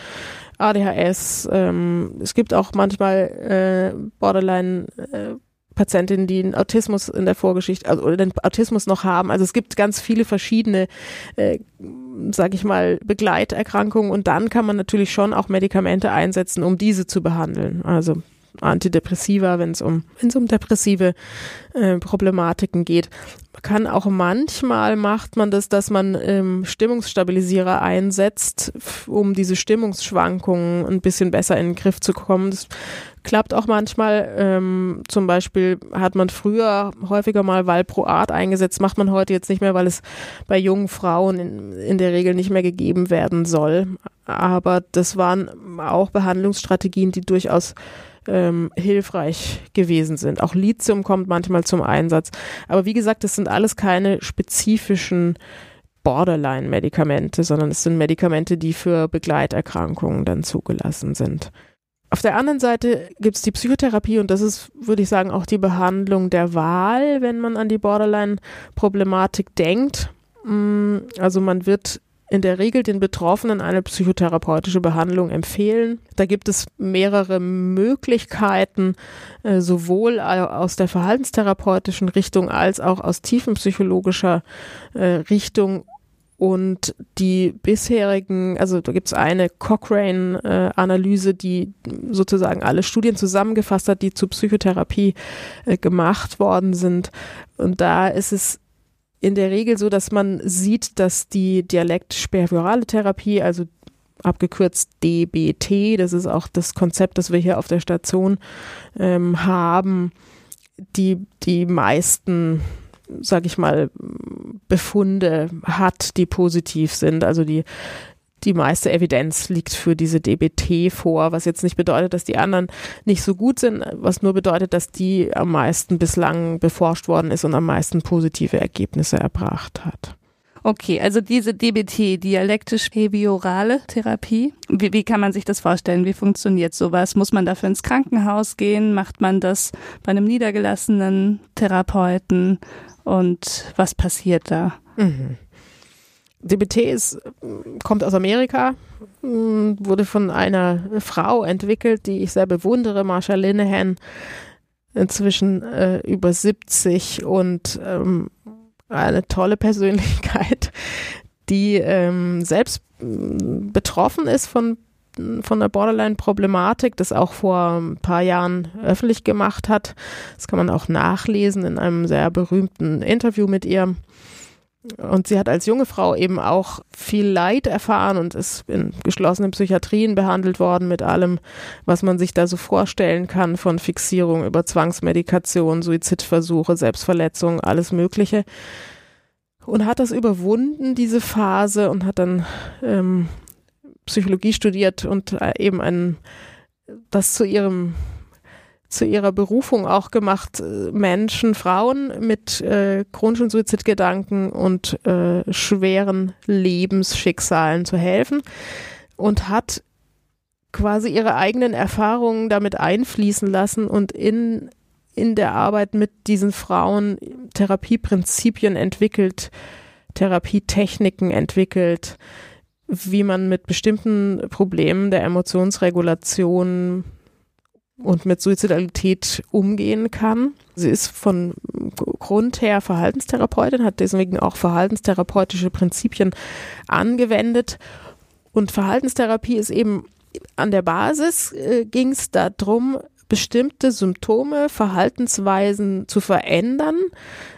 ADHS. Ähm, es gibt auch manchmal äh, Borderline äh, Patientinnen, die einen Autismus in der Vorgeschichte, also oder den Autismus noch haben. Also es gibt ganz viele verschiedene, äh, sage ich mal, Begleiterkrankungen und dann kann man natürlich schon auch Medikamente einsetzen, um diese zu behandeln. Also Antidepressiva, wenn es um, wenn's um depressive äh, Problematiken geht. Kann auch manchmal macht man das, dass man ähm, Stimmungsstabilisierer einsetzt, um diese Stimmungsschwankungen ein bisschen besser in den Griff zu bekommen. Das klappt auch manchmal. Ähm, zum Beispiel hat man früher häufiger mal Valproat eingesetzt, macht man heute jetzt nicht mehr, weil es bei jungen Frauen in, in der Regel nicht mehr gegeben werden soll. Aber das waren auch Behandlungsstrategien, die durchaus ähm, hilfreich gewesen sind. Auch Lithium kommt manchmal zum Einsatz. Aber wie gesagt, das sind alles keine spezifischen Borderline-Medikamente, sondern es sind Medikamente, die für Begleiterkrankungen dann zugelassen sind. Auf der anderen Seite gibt es die Psychotherapie und das ist, würde ich sagen, auch die Behandlung der Wahl, wenn man an die Borderline-Problematik denkt. Mm, also man wird in der Regel den Betroffenen eine psychotherapeutische Behandlung empfehlen. Da gibt es mehrere Möglichkeiten, äh, sowohl aus der verhaltenstherapeutischen Richtung als auch aus tiefenpsychologischer äh, Richtung. Und die bisherigen, also da gibt es eine Cochrane-Analyse, die sozusagen alle Studien zusammengefasst hat, die zu Psychotherapie äh, gemacht worden sind. Und da ist es in der Regel so, dass man sieht, dass die Dialekt-sperrvirale Therapie, also abgekürzt DBT, das ist auch das Konzept, das wir hier auf der Station ähm, haben, die die meisten, sag ich mal, Befunde hat, die positiv sind. Also die die meiste Evidenz liegt für diese DBT vor, was jetzt nicht bedeutet, dass die anderen nicht so gut sind, was nur bedeutet, dass die am meisten bislang beforscht worden ist und am meisten positive Ergebnisse erbracht hat. Okay, also diese DBT, dialektisch-behaviorale Therapie, wie, wie kann man sich das vorstellen? Wie funktioniert sowas? Muss man dafür ins Krankenhaus gehen? Macht man das bei einem niedergelassenen Therapeuten? Und was passiert da? Mhm. DBT ist, kommt aus Amerika, wurde von einer Frau entwickelt, die ich sehr bewundere, Marsha Linehan, inzwischen äh, über 70 und ähm, eine tolle Persönlichkeit, die ähm, selbst betroffen ist von von der Borderline-Problematik, das auch vor ein paar Jahren öffentlich gemacht hat. Das kann man auch nachlesen in einem sehr berühmten Interview mit ihr. Und sie hat als junge Frau eben auch viel Leid erfahren und ist in geschlossenen Psychiatrien behandelt worden mit allem, was man sich da so vorstellen kann, von Fixierung über Zwangsmedikation, Suizidversuche, Selbstverletzung, alles Mögliche. Und hat das überwunden, diese Phase, und hat dann ähm, Psychologie studiert und äh, eben ein, das zu ihrem zu ihrer Berufung auch gemacht, äh, Menschen, Frauen mit äh, chronischen Suizidgedanken und äh, schweren Lebensschicksalen zu helfen und hat quasi ihre eigenen Erfahrungen damit einfließen lassen und in, in der Arbeit mit diesen Frauen Therapieprinzipien entwickelt, Therapietechniken entwickelt, wie man mit bestimmten Problemen der Emotionsregulation und mit Suizidalität umgehen kann. Sie ist von Grund her Verhaltenstherapeutin, hat deswegen auch verhaltenstherapeutische Prinzipien angewendet. Und Verhaltenstherapie ist eben an der Basis äh, ging es darum, bestimmte Symptome, Verhaltensweisen zu verändern,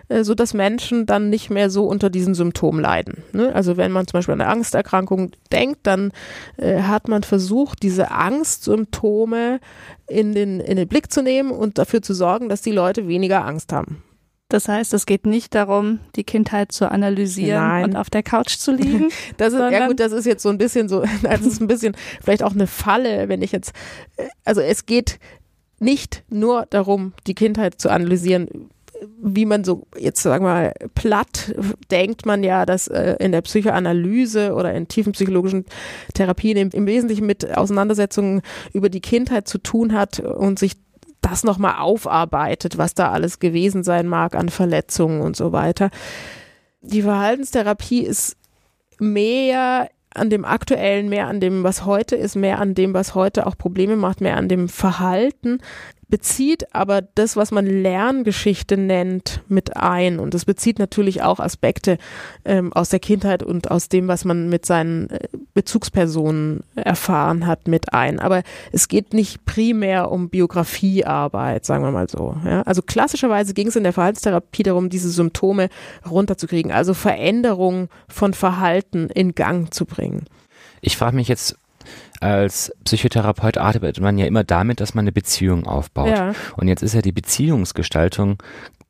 äh, so dass Menschen dann nicht mehr so unter diesen Symptomen leiden. Ne? Also wenn man zum Beispiel an eine Angsterkrankung denkt, dann äh, hat man versucht, diese Angstsymptome in den, in den Blick zu nehmen und dafür zu sorgen, dass die Leute weniger Angst haben. Das heißt, es geht nicht darum, die Kindheit zu analysieren Nein. und auf der Couch zu liegen. Das ist, ja gut, das ist jetzt so ein bisschen so, das ist ein bisschen vielleicht auch eine Falle, wenn ich jetzt, äh, also es geht nicht nur darum, die Kindheit zu analysieren, wie man so jetzt sagen wir mal platt denkt man ja, dass äh, in der Psychoanalyse oder in tiefen psychologischen Therapien im, im Wesentlichen mit Auseinandersetzungen über die Kindheit zu tun hat und sich das nochmal aufarbeitet, was da alles gewesen sein mag an Verletzungen und so weiter. Die Verhaltenstherapie ist mehr an dem Aktuellen, mehr an dem, was heute ist, mehr an dem, was heute auch Probleme macht, mehr an dem Verhalten bezieht aber das, was man Lerngeschichte nennt, mit ein. Und es bezieht natürlich auch Aspekte ähm, aus der Kindheit und aus dem, was man mit seinen äh, Bezugspersonen erfahren hat, mit ein. Aber es geht nicht primär um Biografiearbeit, sagen wir mal so. Ja? Also klassischerweise ging es in der Verhaltenstherapie darum, diese Symptome runterzukriegen, also Veränderung von Verhalten in Gang zu bringen. Ich frage mich jetzt, als Psychotherapeut arbeitet man ja immer damit, dass man eine Beziehung aufbaut. Ja. Und jetzt ist ja die Beziehungsgestaltung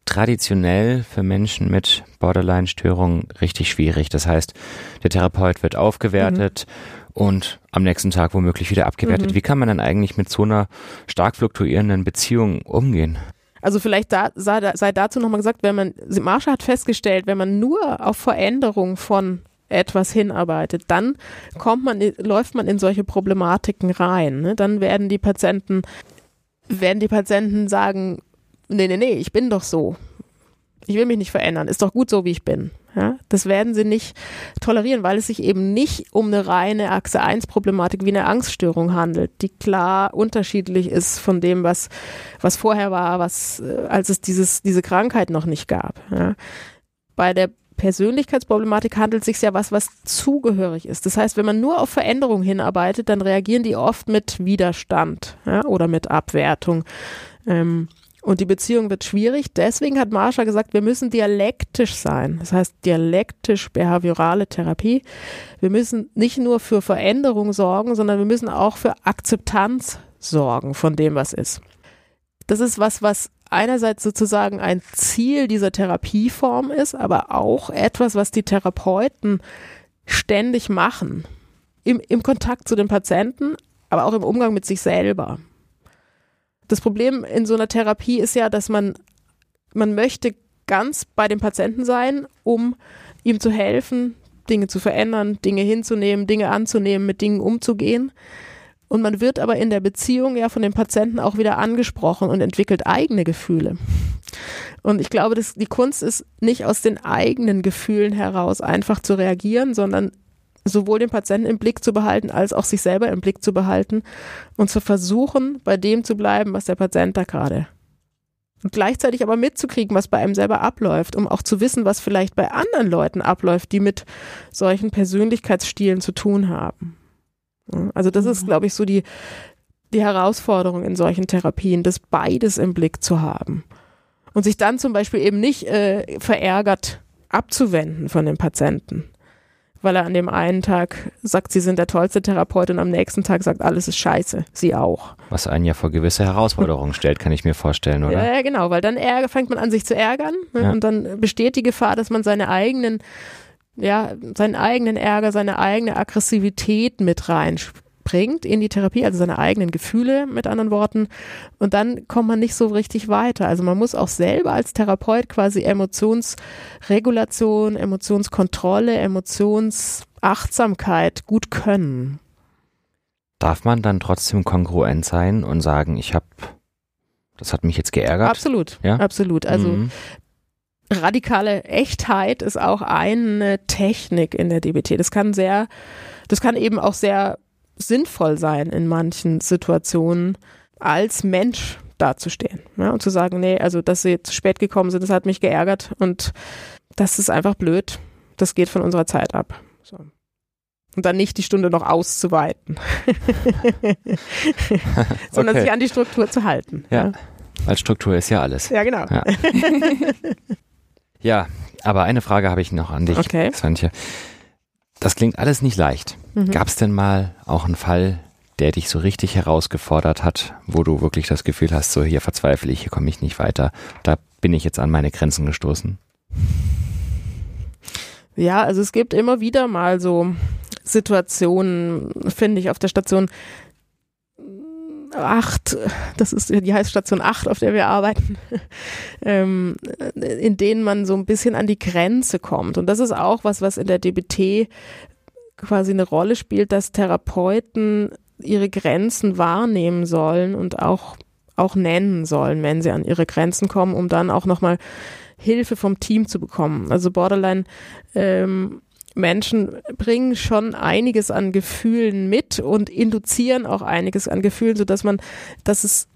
traditionell für Menschen mit Borderline-Störungen richtig schwierig. Das heißt, der Therapeut wird aufgewertet mhm. und am nächsten Tag womöglich wieder abgewertet. Mhm. Wie kann man dann eigentlich mit so einer stark fluktuierenden Beziehung umgehen? Also vielleicht da, sei, sei dazu nochmal gesagt, wenn man, Marsha hat festgestellt, wenn man nur auf Veränderung von etwas hinarbeitet, dann kommt man, läuft man in solche Problematiken rein. Ne? Dann werden die Patienten, werden die Patienten sagen, nee, nee, nee, ich bin doch so. Ich will mich nicht verändern. Ist doch gut so, wie ich bin. Ja, das werden sie nicht tolerieren, weil es sich eben nicht um eine reine Achse 1 Problematik wie eine Angststörung handelt, die klar unterschiedlich ist von dem, was, was vorher war, was, äh, als es dieses, diese Krankheit noch nicht gab. Ja. Bei der Persönlichkeitsproblematik handelt sich ja was, was zugehörig ist. Das heißt, wenn man nur auf Veränderung hinarbeitet, dann reagieren die oft mit Widerstand ja, oder mit Abwertung. Ähm, und die Beziehung wird schwierig. Deswegen hat Marsha gesagt, wir müssen dialektisch sein. Das heißt dialektisch-behaviorale Therapie. Wir müssen nicht nur für Veränderung sorgen, sondern wir müssen auch für Akzeptanz sorgen von dem, was ist. Das ist was, was einerseits sozusagen ein Ziel dieser Therapieform ist, aber auch etwas, was die Therapeuten ständig machen. Im, im Kontakt zu den Patienten, aber auch im Umgang mit sich selber. Das Problem in so einer Therapie ist ja, dass man, man möchte ganz bei dem Patienten sein, um ihm zu helfen, Dinge zu verändern, Dinge hinzunehmen, Dinge anzunehmen, mit Dingen umzugehen. Und man wird aber in der Beziehung ja von dem Patienten auch wieder angesprochen und entwickelt eigene Gefühle. Und ich glaube, dass die Kunst ist nicht aus den eigenen Gefühlen heraus einfach zu reagieren, sondern sowohl den Patienten im Blick zu behalten, als auch sich selber im Blick zu behalten und zu versuchen, bei dem zu bleiben, was der Patient da gerade. Und gleichzeitig aber mitzukriegen, was bei einem selber abläuft, um auch zu wissen, was vielleicht bei anderen Leuten abläuft, die mit solchen Persönlichkeitsstilen zu tun haben. Also das ist, mhm. glaube ich, so die, die Herausforderung in solchen Therapien, das beides im Blick zu haben. Und sich dann zum Beispiel eben nicht äh, verärgert abzuwenden von dem Patienten. Weil er an dem einen Tag sagt, sie sind der tollste Therapeut und am nächsten Tag sagt, alles ist scheiße. Sie auch. Was einen ja vor gewisse Herausforderungen stellt, kann ich mir vorstellen, oder? Ja, genau, weil dann ärger, fängt man an, sich zu ärgern ne? ja. und dann besteht die Gefahr, dass man seine eigenen ja, seinen eigenen Ärger, seine eigene Aggressivität mit reinbringt in die Therapie, also seine eigenen Gefühle mit anderen Worten. Und dann kommt man nicht so richtig weiter. Also man muss auch selber als Therapeut quasi Emotionsregulation, Emotionskontrolle, Emotionsachtsamkeit gut können. Darf man dann trotzdem kongruent sein und sagen, ich habe das hat mich jetzt geärgert. Absolut, ja? absolut. Also mhm radikale Echtheit ist auch eine Technik in der DBT. Das kann sehr, das kann eben auch sehr sinnvoll sein in manchen Situationen als Mensch dazustehen ja, und zu sagen, nee, also dass sie zu spät gekommen sind, das hat mich geärgert und das ist einfach blöd. Das geht von unserer Zeit ab. So. Und dann nicht die Stunde noch auszuweiten, sondern Okay. sich an die Struktur zu halten. Ja. Weil Struktur ist ja alles. Ja, genau. Ja. Ja, aber eine Frage habe ich noch an dich, Okay. Swantje. Das klingt alles nicht leicht. Mhm. Gab es denn mal auch einen Fall, der dich so richtig herausgefordert hat, wo du wirklich das Gefühl hast, so hier verzweifle ich, hier komme ich nicht weiter, da bin ich jetzt an meine Grenzen gestoßen? Ja, also es gibt immer wieder mal so Situationen, finde ich, auf der Station 8, das ist, die heißt Station 8, auf der wir arbeiten, ähm, in denen man so ein bisschen an die Grenze kommt. Und das ist auch was, was in der DBT quasi eine Rolle spielt, dass Therapeuten ihre Grenzen wahrnehmen sollen und auch, auch nennen sollen, wenn sie an ihre Grenzen kommen, um dann auch nochmal Hilfe vom Team zu bekommen. Also Borderline ähm, Menschen bringen schon einiges an Gefühlen mit und induzieren auch einiges an Gefühlen, sodass man, dass es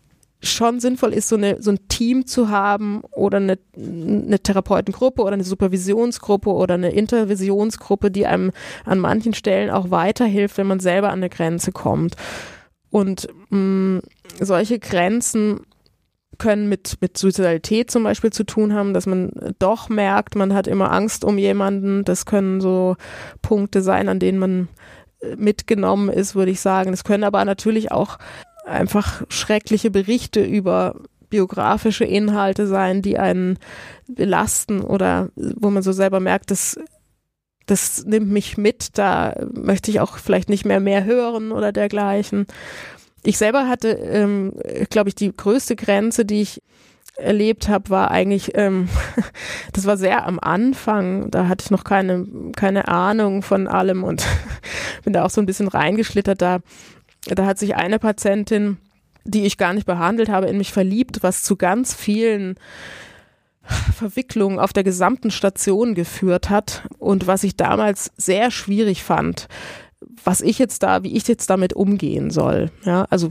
schon sinnvoll ist, so, eine, so ein Team zu haben oder eine, eine Therapeutengruppe oder eine Supervisionsgruppe oder eine Intervisionsgruppe, die einem an manchen Stellen auch weiterhilft, wenn man selber an eine Grenze kommt. Und mh, solche Grenzen können mit, mit Suizidalität zum Beispiel zu tun haben, dass man doch merkt, man hat immer Angst um jemanden. Das können so Punkte sein, an denen man äh, mitgenommen ist, würde ich sagen. Das können aber natürlich auch einfach schreckliche Berichte über biografische Inhalte sein, die einen belasten oder wo man so selber merkt, das, das nimmt mich mit, da möchte ich auch vielleicht nicht mehr mehr hören oder dergleichen. Ich selber hatte, ähm, glaube ich, die größte Grenze, die ich erlebt habe, war eigentlich, ähm, das war sehr am Anfang, da hatte ich noch keine, keine Ahnung von allem und bin da auch so ein bisschen reingeschlittert. Da, da hat sich eine Patientin, die ich gar nicht behandelt habe, in mich verliebt, was zu ganz vielen Verwicklungen auf der gesamten Station geführt hat und was ich damals sehr schwierig fand, was ich jetzt da, wie ich jetzt damit umgehen soll. Ja, also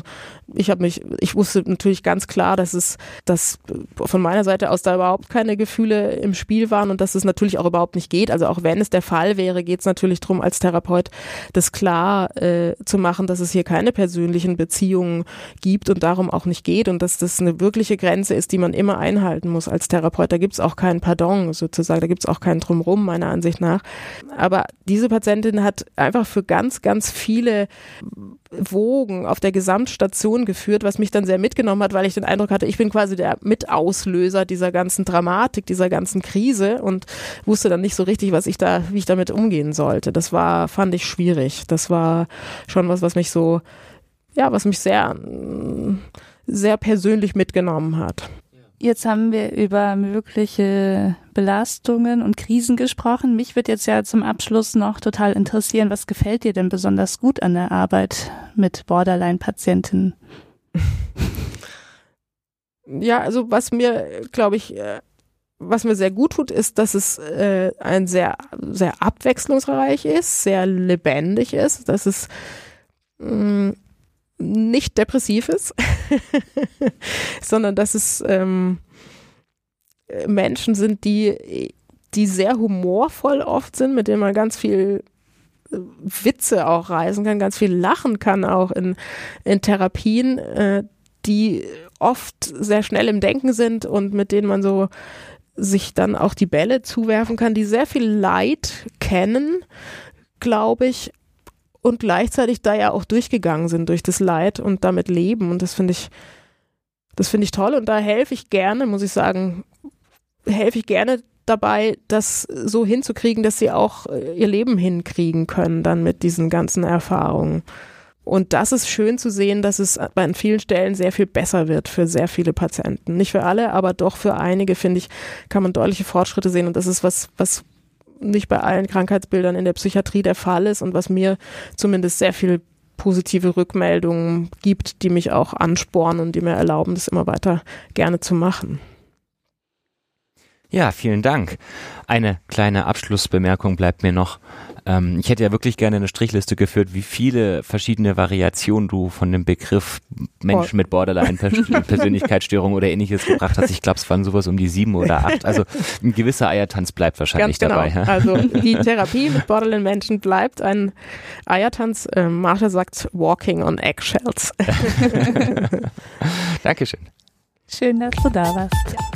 ich habe mich, ich wusste natürlich ganz klar, dass es, dass von meiner Seite aus da überhaupt keine Gefühle im Spiel waren und dass es natürlich auch überhaupt nicht geht. Also auch wenn es der Fall wäre, geht es natürlich darum, als Therapeut das klar äh, zu machen, dass es hier keine persönlichen Beziehungen gibt und darum auch nicht geht und dass das eine wirkliche Grenze ist, die man immer einhalten muss als Therapeut. Da gibt es auch keinen Pardon sozusagen, da gibt es auch keinen Drumrum meiner Ansicht nach. Aber diese Patientin hat einfach für ganz, ganz viele Wogen auf der Gesamtstation geführt, was mich dann sehr mitgenommen hat, weil ich den Eindruck hatte, ich bin quasi der Mitauslöser dieser ganzen Dramatik, dieser ganzen Krise und wusste dann nicht so richtig, was ich da, wie ich damit umgehen sollte. Das war, fand ich schwierig. Das war schon was, was mich so, ja, was mich sehr, sehr persönlich mitgenommen hat. Jetzt haben wir über mögliche Belastungen und Krisen gesprochen. Mich wird jetzt ja zum Abschluss noch total interessieren, was gefällt dir denn besonders gut an der Arbeit mit Borderline-Patientinnen? Ja, also was mir, glaube ich, äh, was mir sehr gut tut, ist, dass es äh, ein sehr, sehr abwechslungsreich ist, sehr lebendig ist, dass es mh, nicht depressiv ist, sondern dass es ähm, Menschen sind, die, die sehr humorvoll oft sind, mit denen man ganz viel äh, Witze auch reisen kann, ganz viel lachen kann auch in, in Therapien, äh, die oft sehr schnell im Denken sind und mit denen man so sich dann auch die Bälle zuwerfen kann, die sehr viel Leid kennen, glaube ich, und gleichzeitig da ja auch durchgegangen sind durch das Leid und damit leben. Und das finde ich, das finde ich toll. Und da helfe ich gerne, muss ich sagen, helfe ich gerne dabei, das so hinzukriegen, dass sie auch ihr Leben hinkriegen können, dann mit diesen ganzen Erfahrungen. Und das ist schön zu sehen, dass es an vielen Stellen sehr viel besser wird für sehr viele Patienten. Nicht für alle, aber doch für einige, finde ich, kann man deutliche Fortschritte sehen. Und das ist was, was nicht bei allen Krankheitsbildern in der Psychiatrie der Fall ist und was mir zumindest sehr viel positive Rückmeldungen gibt, die mich auch anspornen und die mir erlauben, das immer weiter gerne zu machen. Ja, vielen Dank. Eine kleine Abschlussbemerkung bleibt mir noch. Ähm, ich hätte ja wirklich gerne eine Strichliste geführt, wie viele verschiedene Variationen du von dem Begriff Menschen mit Borderline-Persönlichkeitsstörung oder ähnliches gebracht hast. Ich glaube, es waren sowas um die sieben oder acht. Also ein gewisser Eiertanz bleibt wahrscheinlich Ganz genau. dabei. Ja? Also die Therapie mit Borderline-Menschen bleibt ein Eiertanz. Äh, Martha sagt Walking on Eggshells. Dankeschön. Schön, dass du da warst.